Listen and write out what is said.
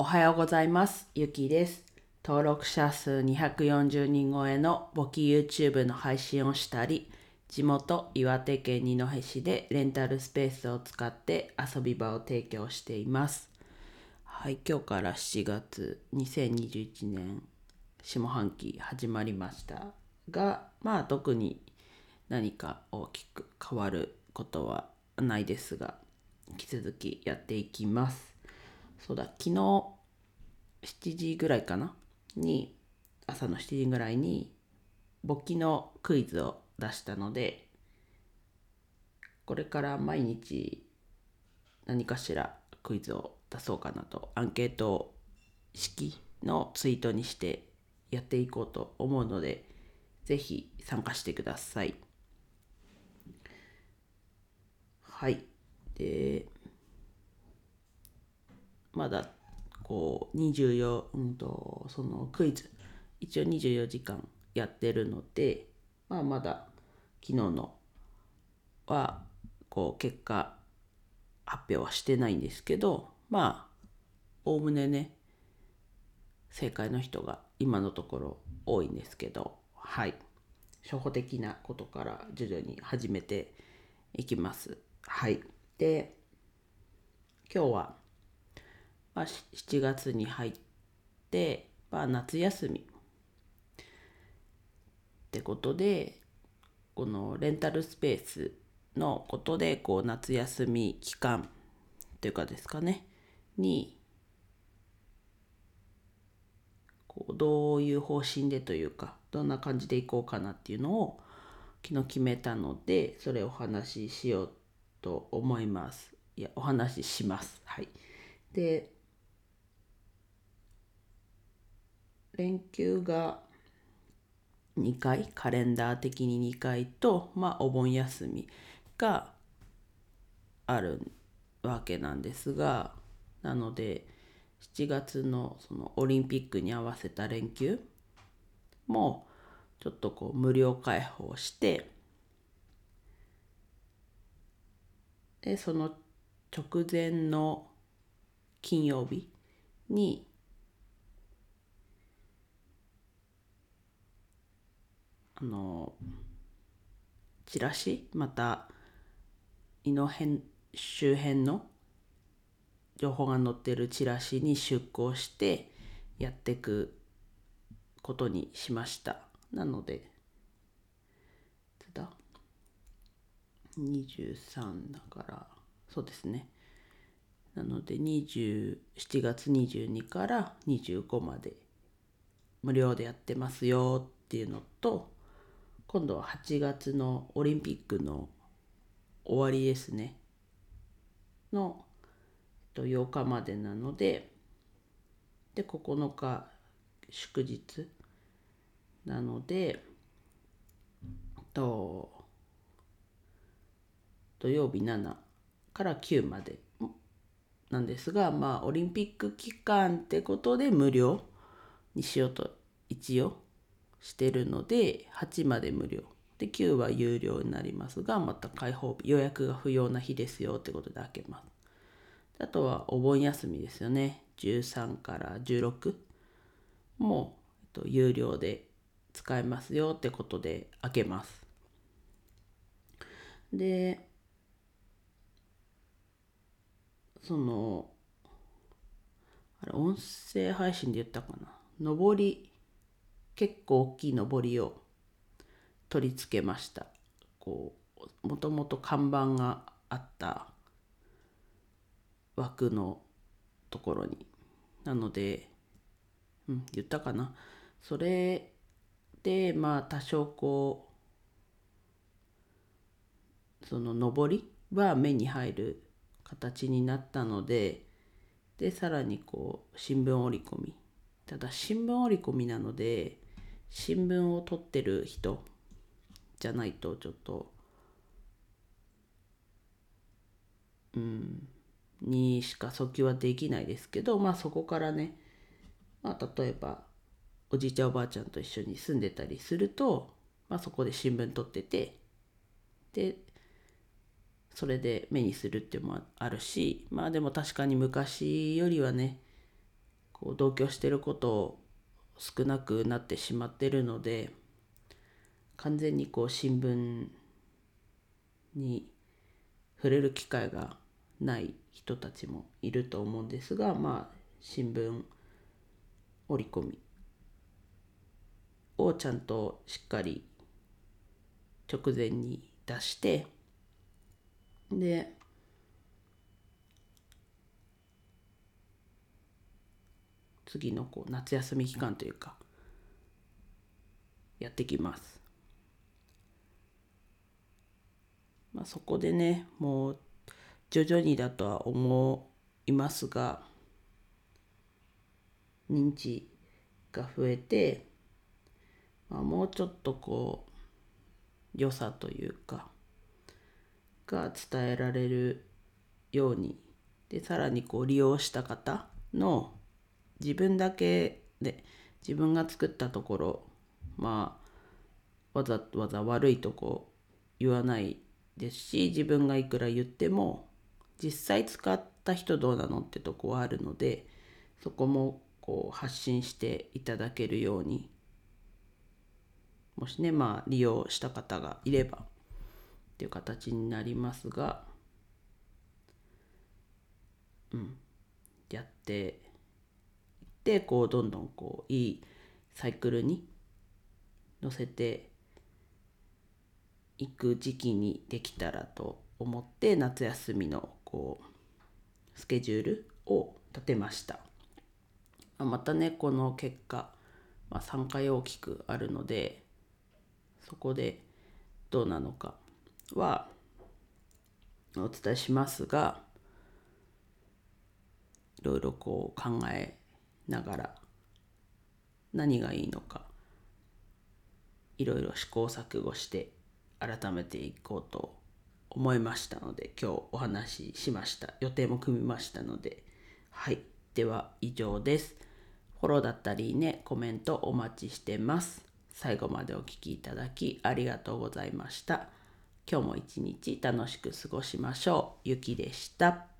おはようございます。ゆきです。登録者数240人超えの簿記 YouTube の配信をしたり、地元岩手県二戸市でレンタルスペースを使って遊び場を提供しています。はい、今日から7月2021年下半期始まりましたが、まあ特に何か大きく変わることはないですが、引き続きやっていきます。そうだ、昨日7時ぐらいかな？に、朝の7時ぐらいに簿記のクイズを出したので、これから毎日何かしらクイズを出そうかなと、アンケート式のツイートにしてやっていこうと思うので、ぜひ参加してください。はい。で、まだこう24、うんと、そのクイズ、一応24時間やってるので、まあまだ昨日のは、こう結果発表はしてないんですけど、まあ、おおむねね、正解の人が今のところ多いんですけど、はい。初歩的なことから徐々に始めていきます。はい。で、今日は、まあ、7月に入って、まあ、夏休みってことで、このレンタルスペースのことで、こう夏休み期間というかですかね、に、こうどういう方針でというか、どんな感じでいこうかなっていうのを昨日決めたので、それをお話ししようと思います。いや、お話しします。はい。で、連休が2回、カレンダー的に2回と、まあ、お盆休みがあるわけなんですが、なので、7月のそのオリンピックに合わせた連休も、ちょっとこう無料開放して、で、その直前の金曜日に、あの、チラシ、また、井の辺周辺の情報が載ってるチラシに出稿してやっていくことにしました。なので、いつだ ?23 だから、そうですね。なので、27月22から25まで無料でやってますよっていうのと、今度は8月のオリンピックの終わりですね。のえっと8日までなので、で、9日祝日なので、と土曜日7から9までなんですが、まあ、オリンピック期間ってことで無料にしようと一応してるので、8まで無料。で、9は有料になりますが、また開放日、予約が不要な日ですよってことで開けます。あとはお盆休みですよね。13から16も、えっと、有料で使えますよってことで開けます。で、その、あれ、音声配信で言ったかな。上り、結構大きい上りを取り付けました。こう、もともと看板があった枠のところに。なので、うん、言ったかな。それで、まあ、多少こう、その上りは目に入る形になったので、で、さらにこう、新聞折り込み。ただ、新聞折り込みなので、新聞を取ってる人じゃないと、ちょっと、うん、にしか訴求はできないですけど、まあそこからね、まあ例えば、おじいちゃんおばあちゃんと一緒に住んでたりすると、まあそこで新聞取ってて、で、それで目にするっていうのもあるし、まあでも確かに昔よりはね、こう同居してることを少なくなってしまってるので完全にこう新聞に触れる機会がない人たちもいると思うんですがまあ新聞折り込みをちゃんとしっかり直前に出してで次のこう夏休み期間というかやってきます。まあ、そこでねもう徐々にだとは思いますが認知が増えて、まあ、もうちょっとこう良さというかが伝えられるようにでさらにこう利用した方の自分だけで自分が作ったところまあわざわざ悪いとこ言わないですし自分がいくら言っても実際使った人どうなのってとこはあるのでそこもこう発信していただけるようにもしねまあ利用した方がいればっていう形になりますがうんやってってこうどんどんこういいサイクルに乗せていく時期にできたらと思って夏休みのこうスケジュールを立てました。またねこの結果、まあ、3回大きくあるのでそこでどうなのかはお伝えしますがいろいろこう考えながら何がいいのかいろいろ試行錯誤して改めていこうと思いましたので今日お話ししました。予定も組みましたので。はい。では以上です。フォローだったりねコメントお待ちしてます。最後までお聴きいただきありがとうございました。今日も一日楽しく過ごしましょう。ゆきでした。